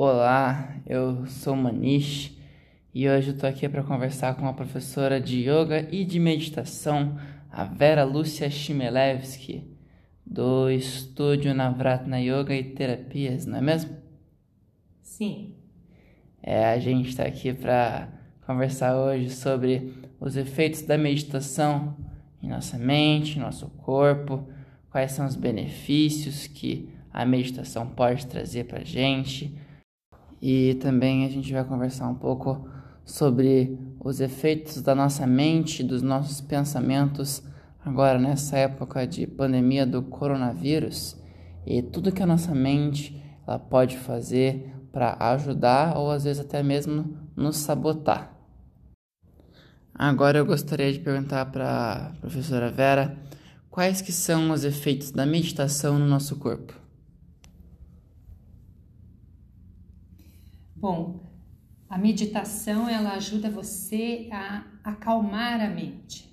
Olá, eu sou Manish e hoje eu tô aqui para conversar com a professora de yoga e de meditação, a Vera Lúcia Chimelevski, do estúdio Navratna Yoga e Terapias, não é mesmo? Sim. É, a gente está aqui para conversar hoje sobre os efeitos da meditação em nossa mente, em nosso corpo, quais são os benefícios que a meditação pode trazer para a gente e também a gente vai conversar um pouco sobre os efeitos da nossa mente, dos nossos pensamentos, agora nessa época de pandemia do coronavírus e tudo que a nossa mente ela pode fazer para ajudar ou às vezes até mesmo nos sabotar. Agora eu gostaria de perguntar para a professora Vera quais que são os efeitos da meditação no nosso corpo. Bom, a meditação ela ajuda você a acalmar a mente.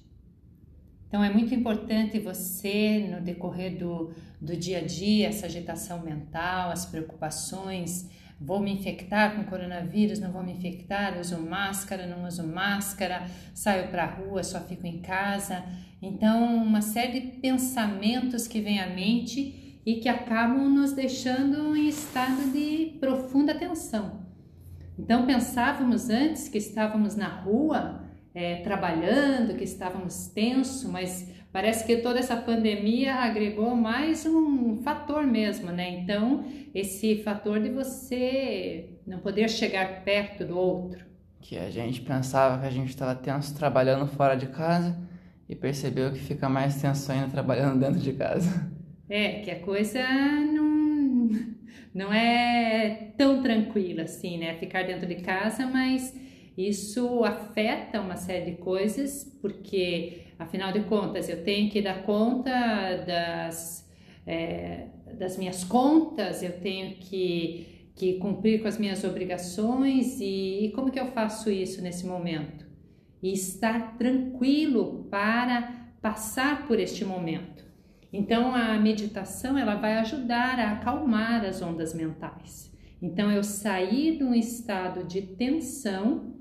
Então é muito importante você, no decorrer do, do dia a dia, essa agitação mental, as preocupações, vou me infectar com coronavírus, não vou me infectar, uso máscara, não uso máscara, saio para a rua, só fico em casa. Então, uma série de pensamentos que vem à mente e que acabam nos deixando em estado de profunda tensão. Então pensávamos antes que estávamos na rua é, trabalhando, que estávamos tenso, mas parece que toda essa pandemia agregou mais um fator mesmo, né? Então esse fator de você não poder chegar perto do outro. Que a gente pensava que a gente estava tenso trabalhando fora de casa e percebeu que fica mais tenso ainda trabalhando dentro de casa. É, que a coisa não não é tão tranquilo assim, né? Ficar dentro de casa, mas isso afeta uma série de coisas, porque afinal de contas eu tenho que dar conta das, é, das minhas contas, eu tenho que, que cumprir com as minhas obrigações e, e como que eu faço isso nesse momento? E estar tranquilo para passar por este momento. Então a meditação ela vai ajudar a acalmar as ondas mentais. Então eu sair de um estado de tensão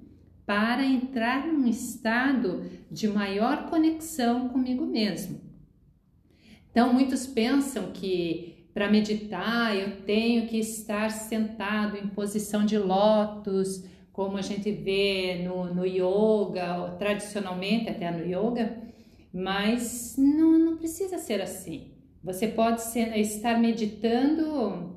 para entrar num estado de maior conexão comigo mesmo. Então muitos pensam que para meditar eu tenho que estar sentado em posição de lótus, como a gente vê no, no yoga, tradicionalmente até no yoga, mas não, não precisa ser assim. Você pode ser, estar meditando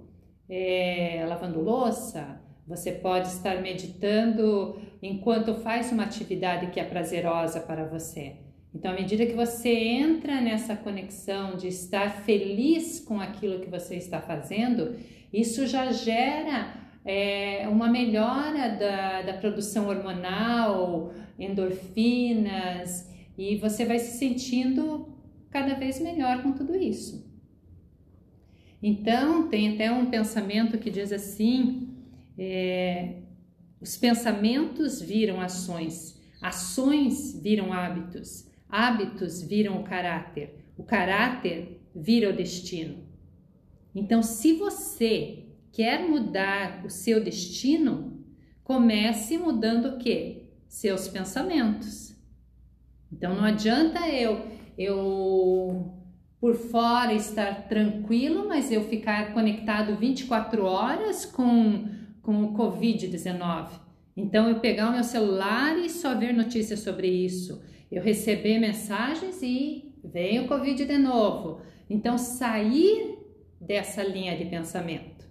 é, lavando louça, você pode estar meditando enquanto faz uma atividade que é prazerosa para você. Então, à medida que você entra nessa conexão de estar feliz com aquilo que você está fazendo, isso já gera é, uma melhora da, da produção hormonal, endorfinas, e você vai se sentindo cada vez melhor com tudo isso. Então, tem até um pensamento que diz assim: é, os pensamentos viram ações, ações viram hábitos, hábitos viram o caráter, o caráter vira o destino. Então, se você quer mudar o seu destino, comece mudando o que? Seus pensamentos. Então não adianta eu eu por fora estar tranquilo, mas eu ficar conectado 24 horas com, com o Covid-19. Então eu pegar o meu celular e só ver notícias sobre isso. Eu receber mensagens e vem o Covid de novo. Então sair dessa linha de pensamento.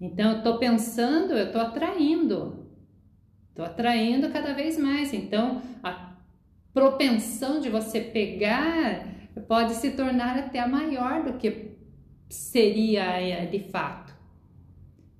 Então eu estou pensando, eu estou atraindo. Estou atraindo cada vez mais. Então, a propensão de você pegar pode se tornar até maior do que seria é, de fato.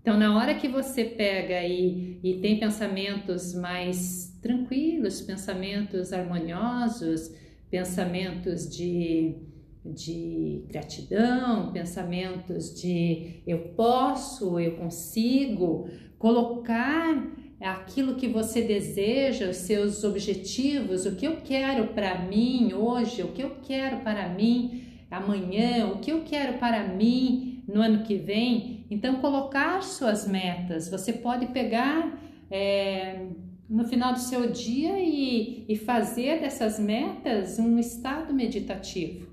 Então, na hora que você pega e, e tem pensamentos mais tranquilos, pensamentos harmoniosos, pensamentos de, de gratidão, pensamentos de eu posso, eu consigo, colocar aquilo que você deseja, os seus objetivos, o que eu quero para mim hoje, o que eu quero para mim amanhã, o que eu quero para mim no ano que vem. Então, colocar suas metas. Você pode pegar é, no final do seu dia e, e fazer dessas metas um estado meditativo.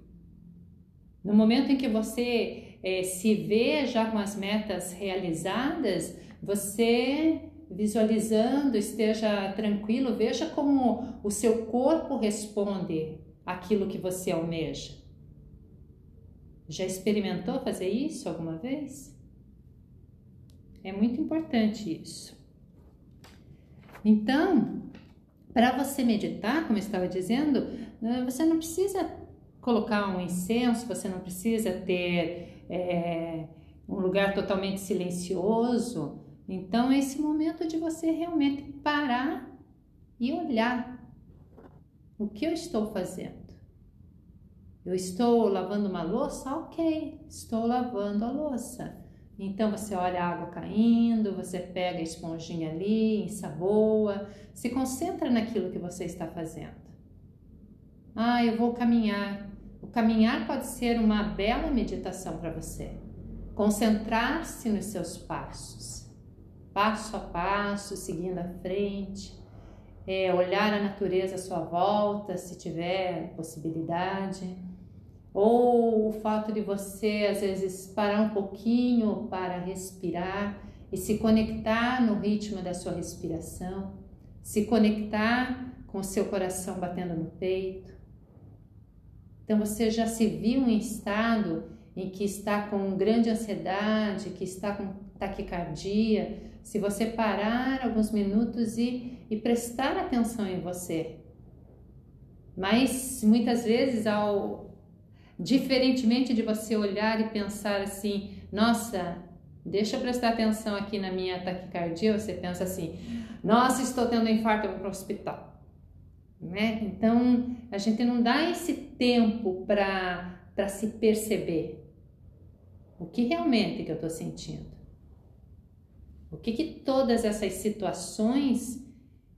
No momento em que você é, se vê já com as metas realizadas, você visualizando, esteja tranquilo, veja como o seu corpo responde aquilo que você almeja. Já experimentou fazer isso alguma vez? É muito importante isso. Então, para você meditar, como eu estava dizendo, eh, você não precisa colocar um incenso, você não precisa ter é, um lugar totalmente silencioso. Então, é esse momento de você realmente parar e olhar o que eu estou fazendo. Eu estou lavando uma louça? Ok, estou lavando a louça. Então você olha a água caindo, você pega a esponjinha ali, ensaboa, se concentra naquilo que você está fazendo. Ah, eu vou caminhar. O caminhar pode ser uma bela meditação para você. Concentrar-se nos seus passos, passo a passo, seguindo à frente é, olhar a natureza à sua volta, se tiver possibilidade, ou o fato de você às vezes parar um pouquinho para respirar e se conectar no ritmo da sua respiração, se conectar com o seu coração batendo no peito. Então você já se viu em estado em que está com grande ansiedade, que está com taquicardia, se você parar alguns minutos e, e prestar atenção em você. Mas muitas vezes, ao diferentemente de você olhar e pensar assim, nossa, deixa eu prestar atenção aqui na minha taquicardia, você pensa assim, nossa, estou tendo um infarto, eu vou para o hospital. Né? Então, a gente não dá esse tempo para se perceber. O que realmente que eu estou sentindo? O que, que todas essas situações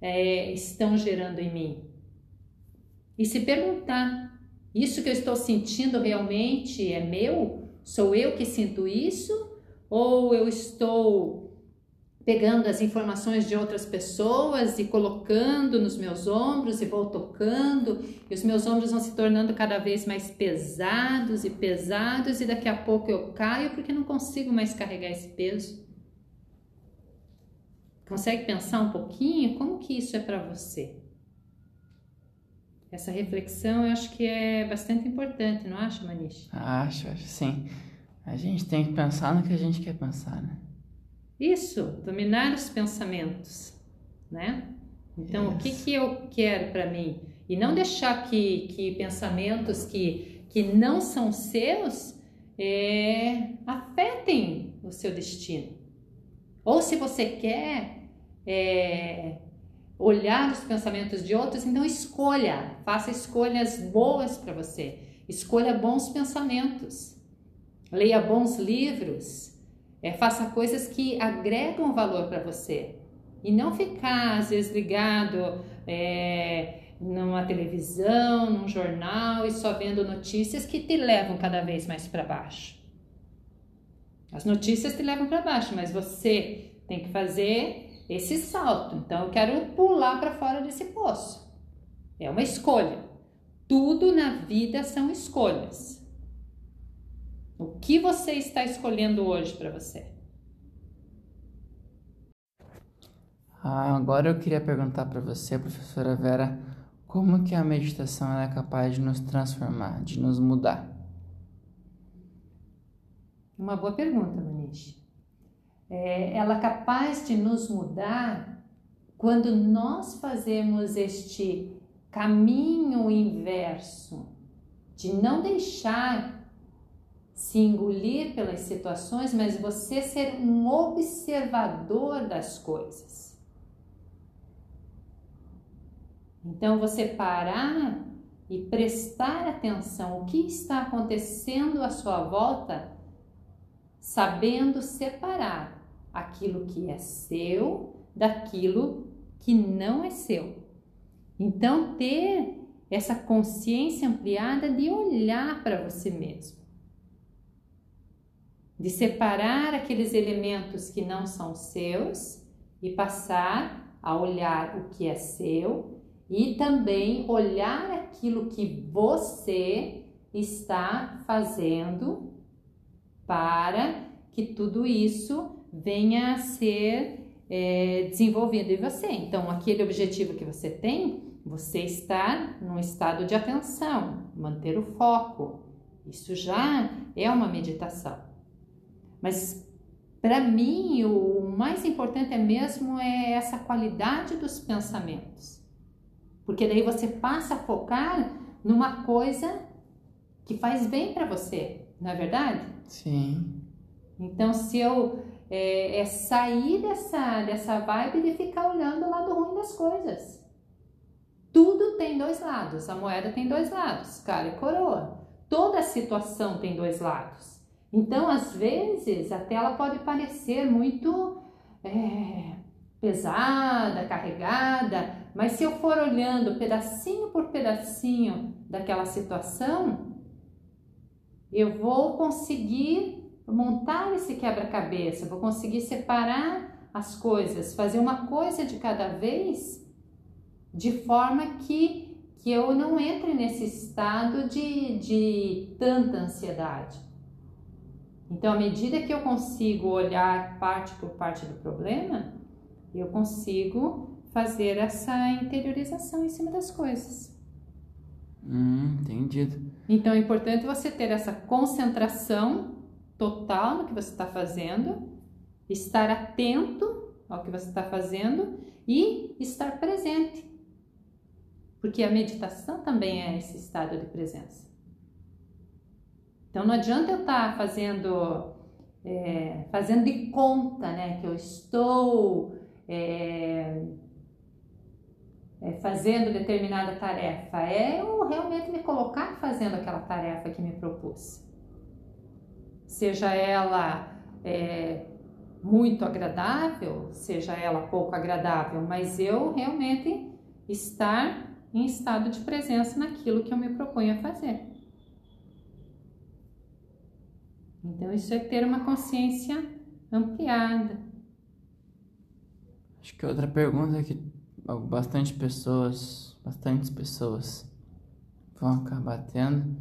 é, estão gerando em mim? E se perguntar: isso que eu estou sentindo realmente é meu? Sou eu que sinto isso? Ou eu estou pegando as informações de outras pessoas e colocando nos meus ombros e vou tocando, e os meus ombros vão se tornando cada vez mais pesados e pesados, e daqui a pouco eu caio porque não consigo mais carregar esse peso. Consegue pensar um pouquinho como que isso é para você? Essa reflexão eu acho que é bastante importante, não acha, Manish? Acho, acho sim. A gente tem que pensar no que a gente quer pensar, né? Isso, dominar os pensamentos, né? Então, o que, que eu quero para mim? E não deixar que, que pensamentos que, que não são seus é, afetem o seu destino. Ou se você quer é, olhar os pensamentos de outros, então escolha, faça escolhas boas para você, escolha bons pensamentos, leia bons livros, é, faça coisas que agregam valor para você. E não ficar às vezes ligado é, numa televisão, num jornal e só vendo notícias que te levam cada vez mais para baixo. As notícias te levam para baixo, mas você tem que fazer esse salto. Então eu quero pular para fora desse poço. É uma escolha. Tudo na vida são escolhas. O que você está escolhendo hoje para você? Ah, agora eu queria perguntar para você, professora Vera, como que a meditação é capaz de nos transformar, de nos mudar? Uma boa pergunta, Manish é, ela é capaz de nos mudar quando nós fazemos este caminho inverso de não deixar se engolir pelas situações, mas você ser um observador das coisas. Então você parar e prestar atenção o que está acontecendo à sua volta, sabendo separar aquilo que é seu daquilo que não é seu. Então, ter essa consciência ampliada de olhar para você mesmo. de separar aqueles elementos que não são seus e passar a olhar o que é seu e também olhar aquilo que você está fazendo para que tudo isso venha a ser é, desenvolvido em você. Então, aquele objetivo que você tem, você está num estado de atenção, manter o foco. Isso já é uma meditação. Mas para mim, o mais importante é mesmo é essa qualidade dos pensamentos. Porque daí você passa a focar numa coisa que faz bem para você, não é verdade? Sim. Então, se eu é, é, sair dessa, dessa vibe de ficar olhando o lado ruim das coisas. Tudo tem dois lados, a moeda tem dois lados, cara e coroa. Toda situação tem dois lados. Então, às vezes, a tela pode parecer muito é, pesada, carregada, mas se eu for olhando pedacinho por pedacinho daquela situação, eu vou conseguir montar esse quebra-cabeça, vou conseguir separar as coisas, fazer uma coisa de cada vez, de forma que, que eu não entre nesse estado de, de tanta ansiedade. Então, à medida que eu consigo olhar parte por parte do problema, eu consigo fazer essa interiorização em cima das coisas. Hum, entendido. Então, é importante você ter essa concentração total no que você está fazendo, estar atento ao que você está fazendo e estar presente. Porque a meditação também é esse estado de presença. Então não adianta eu estar tá fazendo, é, fazendo de conta né, que eu estou é, é, fazendo determinada tarefa. É eu realmente me colocar fazendo aquela tarefa que me propus seja ela é, muito agradável, seja ela pouco agradável, mas eu realmente estar em estado de presença naquilo que eu me proponho a fazer. Então, isso é ter uma consciência ampliada. Acho que outra pergunta que bastante pessoas, bastantes pessoas vão acabar tendo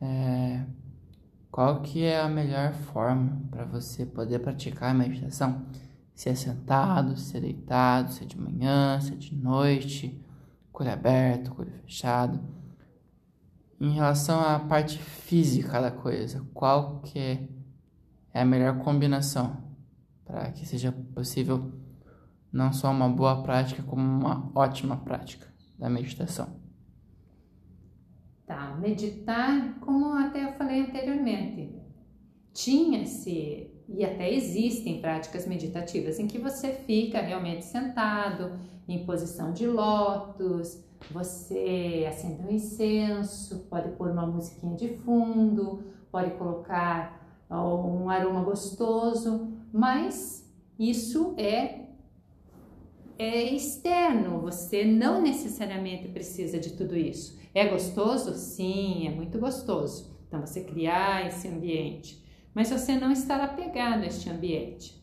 é qual que é a melhor forma para você poder praticar a meditação? Se é sentado, se é deitado, se é de manhã, se é de noite, olho aberto, olho fechado. Em relação à parte física da coisa, qual que é a melhor combinação para que seja possível não só uma boa prática, como uma ótima prática da meditação? Tá, meditar, como até eu falei anteriormente, tinha-se e até existem práticas meditativas em que você fica realmente sentado, em posição de lótus, você acende um incenso, pode pôr uma musiquinha de fundo, pode colocar um aroma gostoso, mas isso é é externo, você não necessariamente precisa de tudo isso. É gostoso? Sim, é muito gostoso. Então você criar esse ambiente, mas você não estar apegado a este ambiente.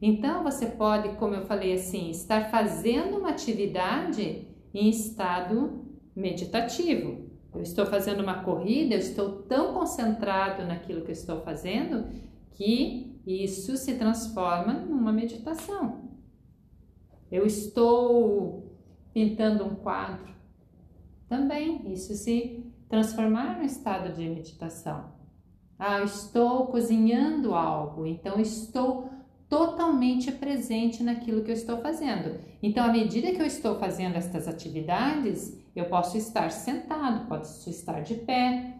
Então você pode, como eu falei assim, estar fazendo uma atividade em estado meditativo. Eu estou fazendo uma corrida, eu estou tão concentrado naquilo que eu estou fazendo que isso se transforma numa meditação. Eu estou pintando um quadro, também isso se transformar no estado de meditação. Ah, estou cozinhando algo, então estou totalmente presente naquilo que eu estou fazendo. Então, à medida que eu estou fazendo estas atividades, eu posso estar sentado, posso estar de pé.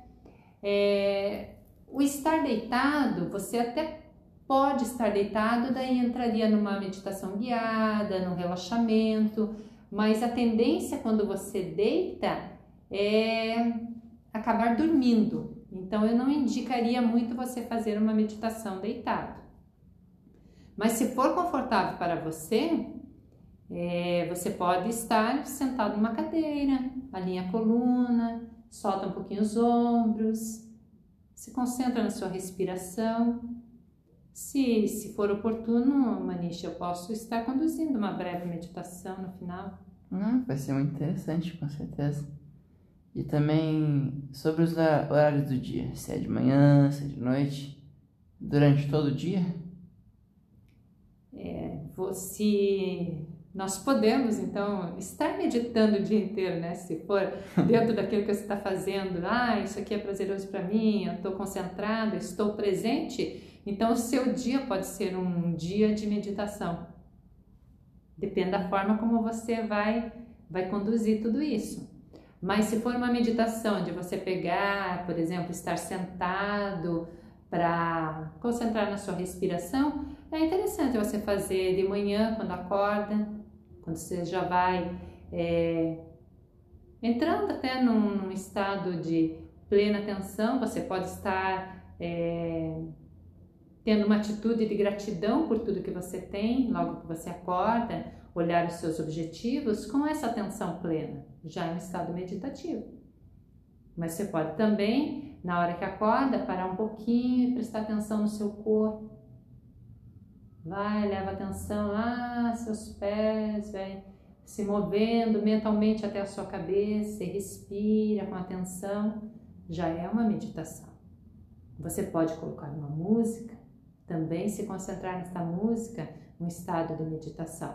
É, o estar deitado, você até pode estar deitado, daí entraria numa meditação guiada, num relaxamento, mas a tendência quando você deita é acabar dormindo. Então eu não indicaria muito você fazer uma meditação deitado. Mas se for confortável para você, é, você pode estar sentado numa cadeira, alinha a coluna, solta um pouquinho os ombros, se concentra na sua respiração Se, se for oportuno, Manish, eu posso estar conduzindo uma breve meditação no final. Não, vai ser muito interessante, com certeza. E também sobre os horários do dia, se é de manhã, se é de noite, durante todo o dia? É, você nós podemos, então, estar meditando o dia inteiro, né? Se for dentro daquilo que você está fazendo, ah, isso aqui é prazeroso para mim, eu estou concentrado, estou presente, então o seu dia pode ser um dia de meditação. Depende da forma como você vai, vai conduzir tudo isso. Mas se for uma meditação de você pegar, por exemplo, estar sentado para concentrar na sua respiração, é interessante você fazer de manhã, quando acorda, quando você já vai é, entrando até num, num, estado de plena atenção, você pode estar é, tendo uma atitude de gratidão por tudo que você tem, logo que você acorda, olhar os seus objetivos com essa atenção plena, já em um estado meditativo. Mas você pode também, na hora que acorda, parar um pouquinho e prestar atenção no seu corpo Vai, leva atenção lá, seus pés, vai se movendo mentalmente até a sua cabeça e respira com atenção. Já é uma meditação. Você pode colocar uma música, também se concentrar nessa música, um estado de meditação.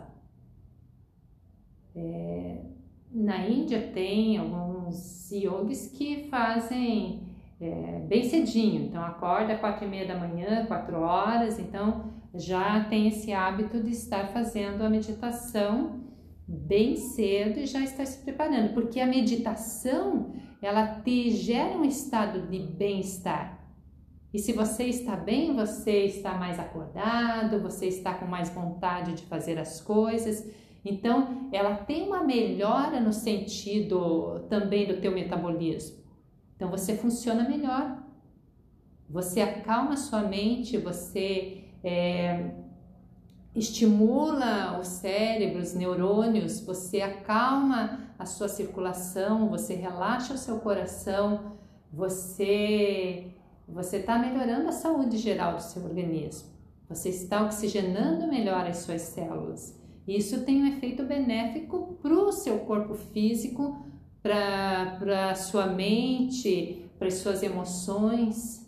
É, na Índia tem alguns yogis que fazem é, bem cedinho, então acorda quatro e meia da manhã, quatro horas, então já tem esse hábito de estar fazendo a meditação bem cedo e já estar se preparando, porque a meditação ela te gera um estado de bem-estar. E se você está bem, você está mais acordado, você está com mais vontade de fazer as coisas. Então, ela tem uma melhora no sentido também do teu metabolismo. Então, você funciona melhor. Você acalma sua mente, você é, estimula o cérebro, os neurônios, você acalma a sua circulação, você relaxa o seu coração, você você está melhorando a saúde geral do seu organismo. Você está oxigenando melhor as suas células. Isso tem um efeito benéfico para o seu corpo físico, para a sua mente, para as suas emoções.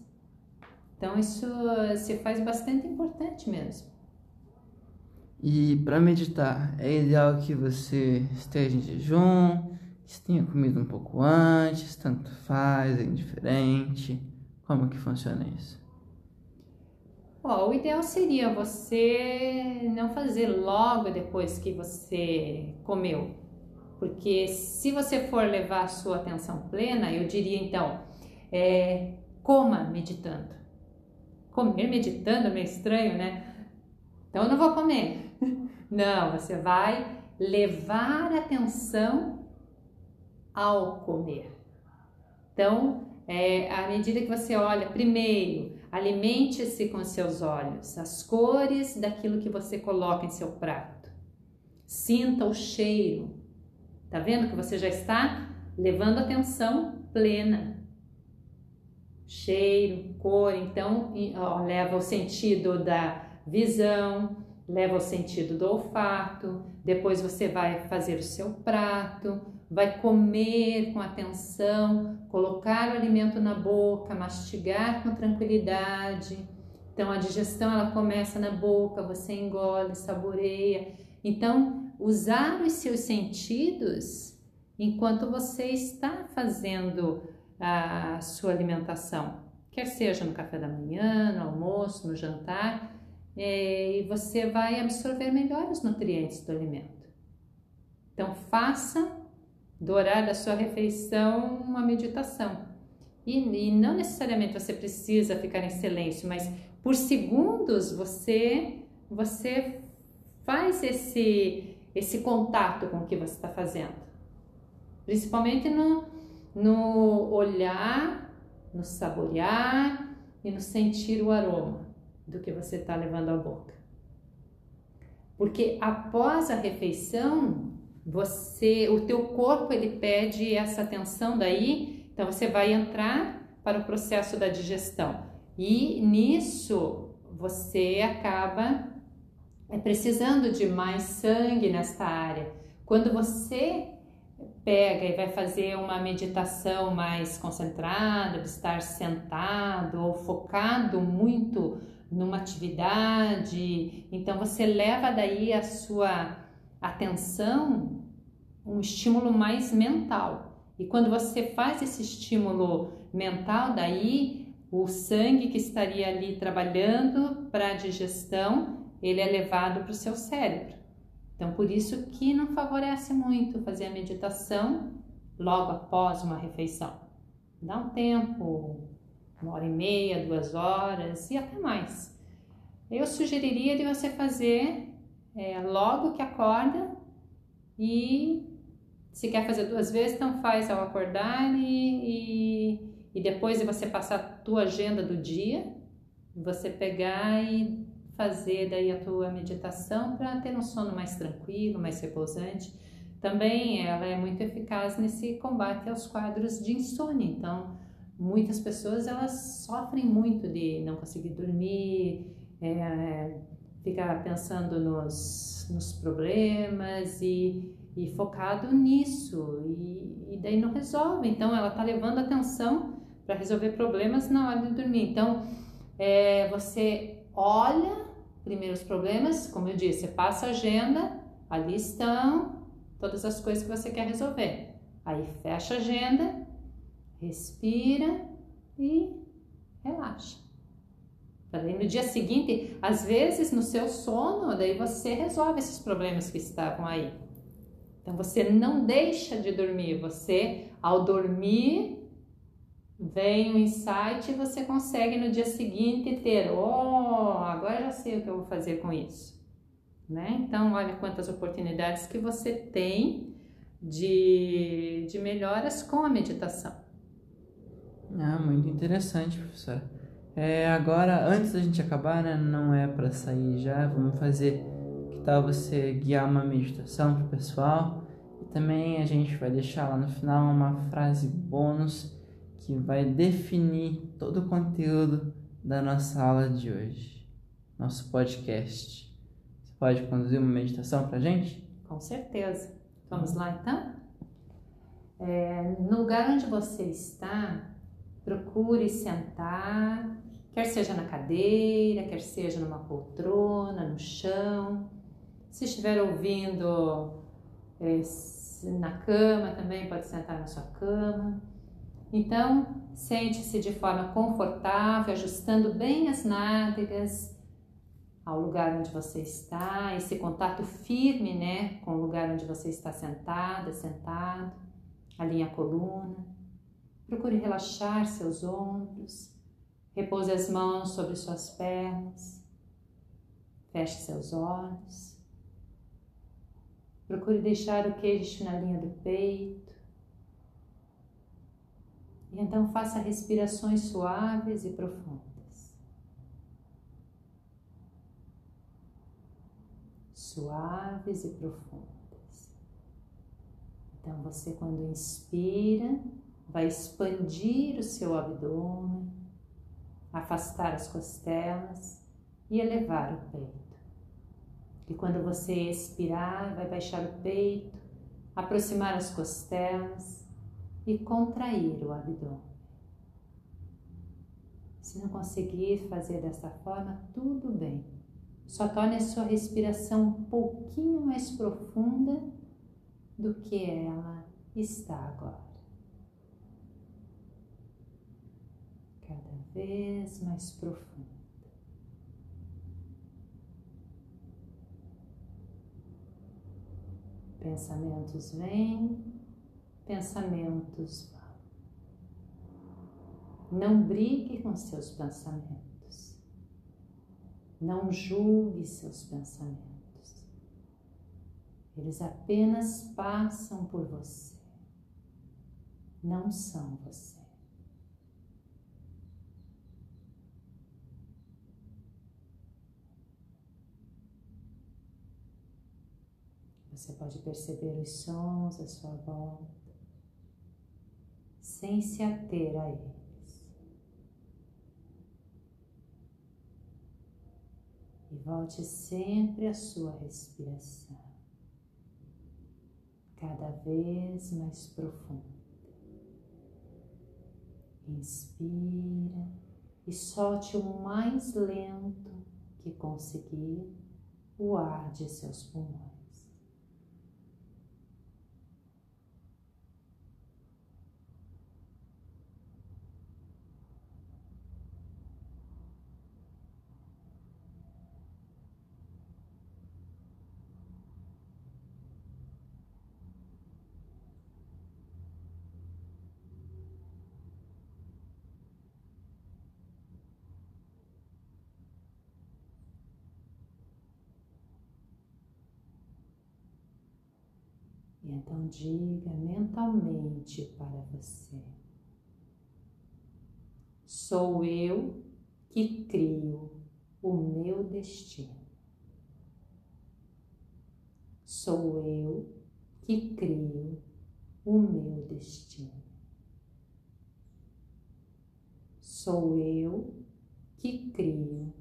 Então isso se faz bastante importante mesmo. E para meditar, é ideal que você esteja em jejum, que tenha comido um pouco antes, tanto faz, é indiferente. Como que funciona isso? o ideal seria você não fazer logo depois que você comeu. Porque se você for levar a sua atenção plena, eu diria então, é, coma meditando comer meditando é meio estranho, né? Então eu não vou comer. Não, você vai levar atenção ao comer. Então, é, à medida que você olha, primeiro, alimente-se com seus olhos, as cores daquilo que você coloca em seu prato. Sinta o cheiro. Tá vendo que você já está levando atenção plena cheiro, cor, então ó, leva o sentido da visão, leva o sentido do olfato, depois você vai fazer o seu prato, vai comer com atenção, colocar o alimento na boca, mastigar com tranquilidade. Então a digestão ela começa na boca, você engole, saboreia. Então, usar os seus sentidos enquanto você está fazendo a sua alimentação, quer seja no café da manhã, no almoço, no jantar, é, e você vai absorver melhor os nutrientes do alimento. Então, faça do horário da sua refeição uma meditação. E, e não necessariamente você precisa ficar em silêncio, mas por segundos você você faz esse esse contato com o que você está fazendo, principalmente no no olhar, no saborear e no sentir o aroma do que você está levando à boca. Porque após a refeição, você, o teu corpo ele pede essa atenção daí, então você vai entrar para o processo da digestão. E nisso você acaba é, precisando de mais sangue nesta área. Quando você pega e vai fazer uma meditação mais concentrada, de estar sentado ou focado muito numa atividade, então você leva daí a sua atenção um estímulo mais mental. E quando você faz esse estímulo mental, daí o sangue que estaria ali trabalhando para a digestão, ele é levado para o seu cérebro. Então, por isso que não favorece muito fazer a meditação logo após uma refeição. Dá um tempo, uma hora e meia, duas horas e até mais. Eu sugeriria de você fazer é, logo que acorda e se quer fazer duas vezes, então faz ao acordar e, e, e depois de você passar a tua agenda do dia, você pegar e fazer daí a tua meditação para ter um sono mais tranquilo, mais repousante. Também ela é muito eficaz nesse combate aos quadros de insônia. Então, muitas pessoas elas sofrem muito de não conseguir dormir, é, ficar pensando nos, nos problemas e, e focado nisso e, e daí não resolve. Então, ela está levando atenção para resolver problemas na hora de dormir. Então, é, você olha primeiro os problemas, como eu disse, passa a agenda, ali estão todas as coisas que você quer resolver. Aí fecha a agenda, respira e relaxa. Daí no dia seguinte, às vezes no seu sono, daí você resolve esses problemas que estavam aí. Então você não deixa de dormir, você ao dormir vem um insight e você consegue no dia seguinte ter, oh, agora já sei o que eu vou fazer com isso. Né? Então, olha quantas oportunidades que você tem de, de melhoras com a meditação. Ah, muito interessante, professor. É, agora, antes da gente acabar, né, não é para sair já, vamos fazer. Tal você guiar uma meditação para o pessoal? E também a gente vai deixar lá no final uma frase bônus que vai definir todo o conteúdo da nossa aula de hoje, nosso podcast. Você pode conduzir uma meditação para a gente? Com certeza. Vamos lá então? É, no lugar onde você está, procure sentar, quer seja na cadeira, quer seja numa poltrona, no chão. Se estiver ouvindo é, na cama também, pode sentar na sua cama. Então, sente-se de forma confortável, ajustando bem as nádegas ao lugar onde você está, esse contato firme, né, com o lugar onde você está sentada, sentado, alinha a coluna. Procure relaxar seus ombros, repouse as mãos sobre suas pernas, feche seus olhos. Procure deixar o queixo na linha do peito e então faça respirações suaves e profundas. Suaves e profundas. Então você quando inspira, vai expandir o seu abdômen, afastar as costelas e elevar o peito. E quando você expirar, vai baixar o peito, aproximar as costelas e contrair o abdômen. Se não conseguir fazer dessa forma, tudo bem. Só torne a sua respiração um pouquinho mais profunda do que ela está agora. Cada vez mais profunda. Pensamentos vêm pensamentos vão. Não brigue com seus pensamentos. Não julgue seus pensamentos. Eles apenas passam por você. Não são você. Você pode perceber os sons à sua volta sem se ater a eles. Volte sempre à sua respiração, cada vez mais profunda. Inspira e solte o mais lento que conseguir o ar de seus pulmões. E então diga mentalmente para você: Sou eu que crio o meu destino. Sou eu que crio o meu destino. Sou eu que crio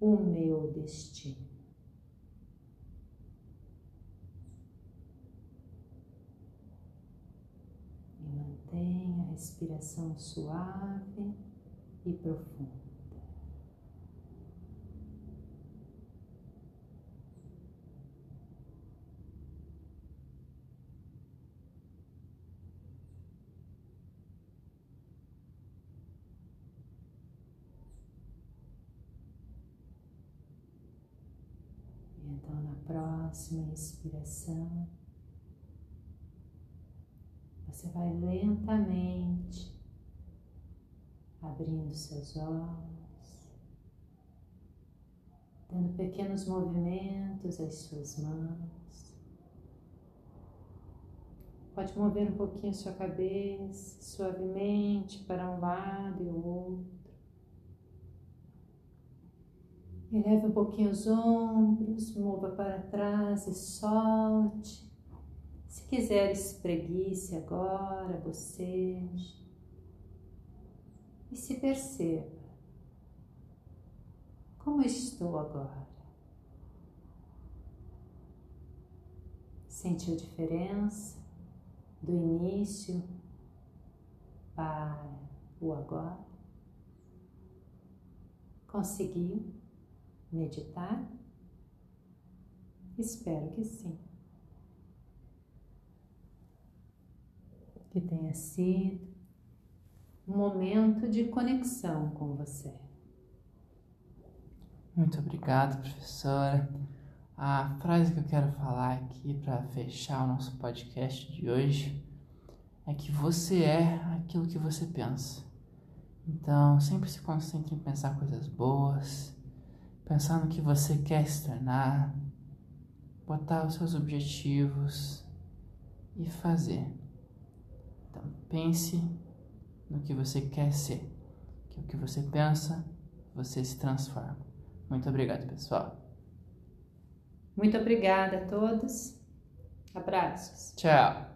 o meu destino. Mantenha a respiração suave e profunda. Então, na próxima inspiração, você vai lentamente abrindo seus olhos, dando pequenos movimentos às suas mãos. Pode mover um pouquinho sua cabeça suavemente para um lado e o outro. Eleve um pouquinho os ombros, mova para trás e solte. Se quiser, espreguice agora, boceje. E se perceba. Como estou agora? Sentiu diferença do início para o agora? Conseguiu meditar? Espero que sim. Que tenha sido um momento de conexão com você. Muito obrigado, professora. A frase que eu quero falar aqui para fechar o nosso podcast de hoje é que você é aquilo que você pensa. Então, sempre se concentre em pensar coisas boas, pensar no que você quer se tornar, botar os seus objetivos e fazer. Pense no que você quer ser, que o que você pensa, você se transforma. Muito obrigado, pessoal. Muito obrigada a todos. Abraços. Tchau.